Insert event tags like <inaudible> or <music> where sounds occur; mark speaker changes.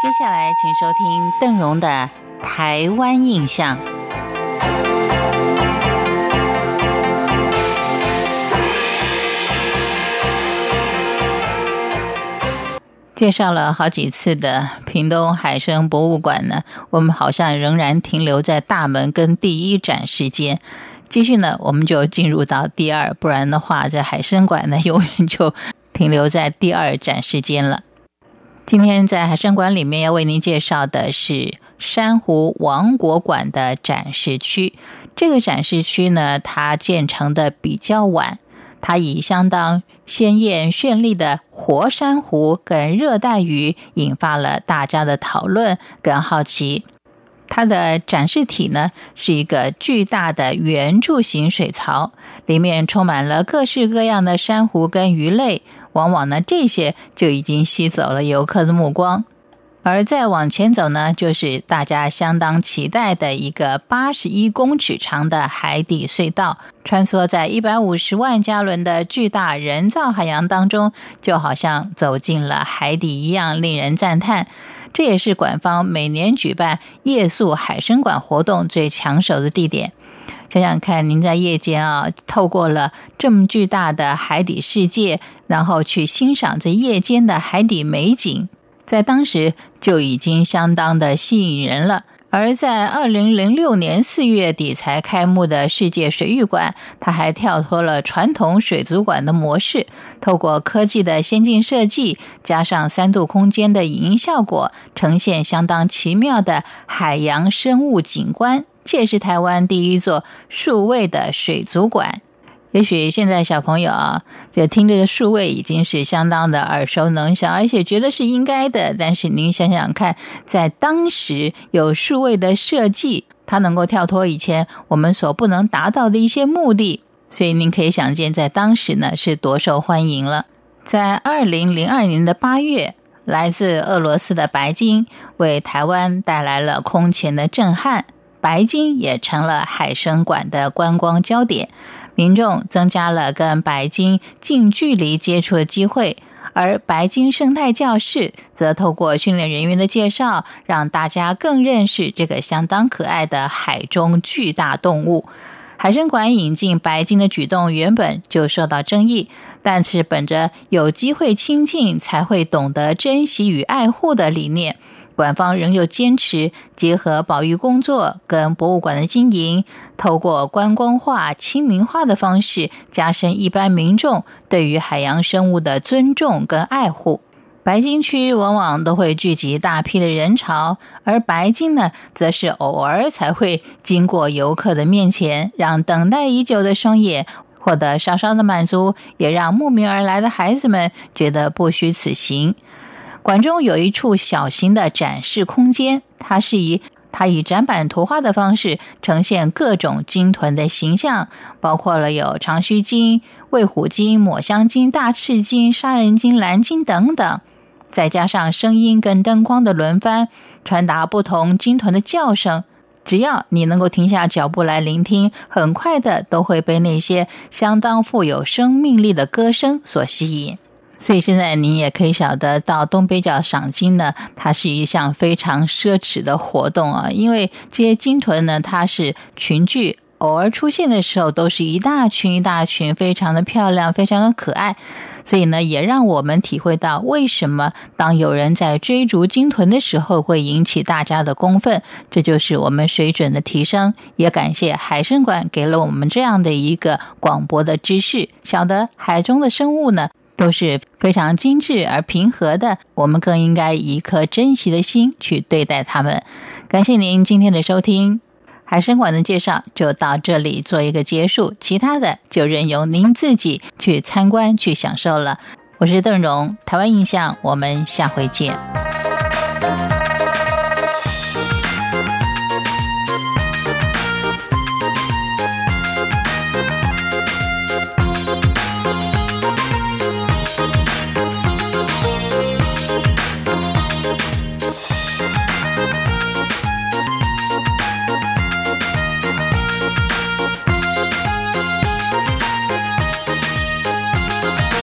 Speaker 1: 接下来，请收听邓荣的《台湾印象》。介绍了好几次的屏东海生博物馆呢，我们好像仍然停留在大门跟第一展示间。继续呢，我们就进入到第二，不然的话，这海生馆呢 <laughs> 永远就停留在第二展示间了。今天在海生馆里面要为您介绍的是珊瑚王国馆的展示区。这个展示区呢，它建成的比较晚。它以相当鲜艳绚丽的活珊瑚跟热带鱼引发了大家的讨论跟好奇。它的展示体呢是一个巨大的圆柱形水槽，里面充满了各式各样的珊瑚跟鱼类。往往呢这些就已经吸走了游客的目光。而再往前走呢，就是大家相当期待的一个八十一公尺长的海底隧道，穿梭在一百五十万加仑的巨大人造海洋当中，就好像走进了海底一样，令人赞叹。这也是馆方每年举办夜宿海参馆活动最抢手的地点。想想看，您在夜间啊，透过了这么巨大的海底世界，然后去欣赏这夜间的海底美景。在当时就已经相当的吸引人了，而在二零零六年四月底才开幕的世界水域馆，它还跳脱了传统水族馆的模式，透过科技的先进设计，加上三度空间的影音效果，呈现相当奇妙的海洋生物景观。这也是台湾第一座数位的水族馆。也许现在小朋友啊，就听这个数位已经是相当的耳熟能详，而且觉得是应该的。但是您想想看，在当时有数位的设计，它能够跳脱以前我们所不能达到的一些目的，所以您可以想见，在当时呢是多受欢迎了。在二零零二年的八月，来自俄罗斯的白鲸为台湾带来了空前的震撼，白鲸也成了海生馆的观光焦点。民众增加了跟白鲸近距离接触的机会，而白鲸生态教室则透过训练人员的介绍，让大家更认识这个相当可爱的海中巨大动物。海生馆引进白鲸的举动原本就受到争议，但是本着有机会亲近才会懂得珍惜与爱护的理念。馆方仍有坚持结合保育工作跟博物馆的经营，透过观光化、亲民化的方式，加深一般民众对于海洋生物的尊重跟爱护。白鲸区往往都会聚集大批的人潮，而白鲸呢，则是偶尔才会经过游客的面前，让等待已久的双眼获得稍稍的满足，也让慕名而来的孩子们觉得不虚此行。馆中有一处小型的展示空间，它是以它以展板图画的方式呈现各种鲸豚的形象，包括了有长须鲸、卫虎鲸、抹香鲸、大翅鲸、杀人鲸、蓝鲸等等，再加上声音跟灯光的轮番，传达不同鲸豚的叫声。只要你能够停下脚步来聆听，很快的都会被那些相当富有生命力的歌声所吸引。所以现在您也可以晓得，到东北角赏金呢，它是一项非常奢侈的活动啊。因为这些鲸豚呢，它是群聚，偶尔出现的时候都是一大群一大群，非常的漂亮，非常的可爱。所以呢，也让我们体会到为什么当有人在追逐鲸豚的时候会引起大家的公愤。这就是我们水准的提升。也感谢海参馆给了我们这样的一个广博的知识，晓得海中的生物呢。都是非常精致而平和的，我们更应该以一颗珍惜的心去对待它们。感谢您今天的收听，海参馆的介绍就到这里做一个结束，其他的就任由您自己去参观去享受了。我是邓荣，台湾印象，我们下回见。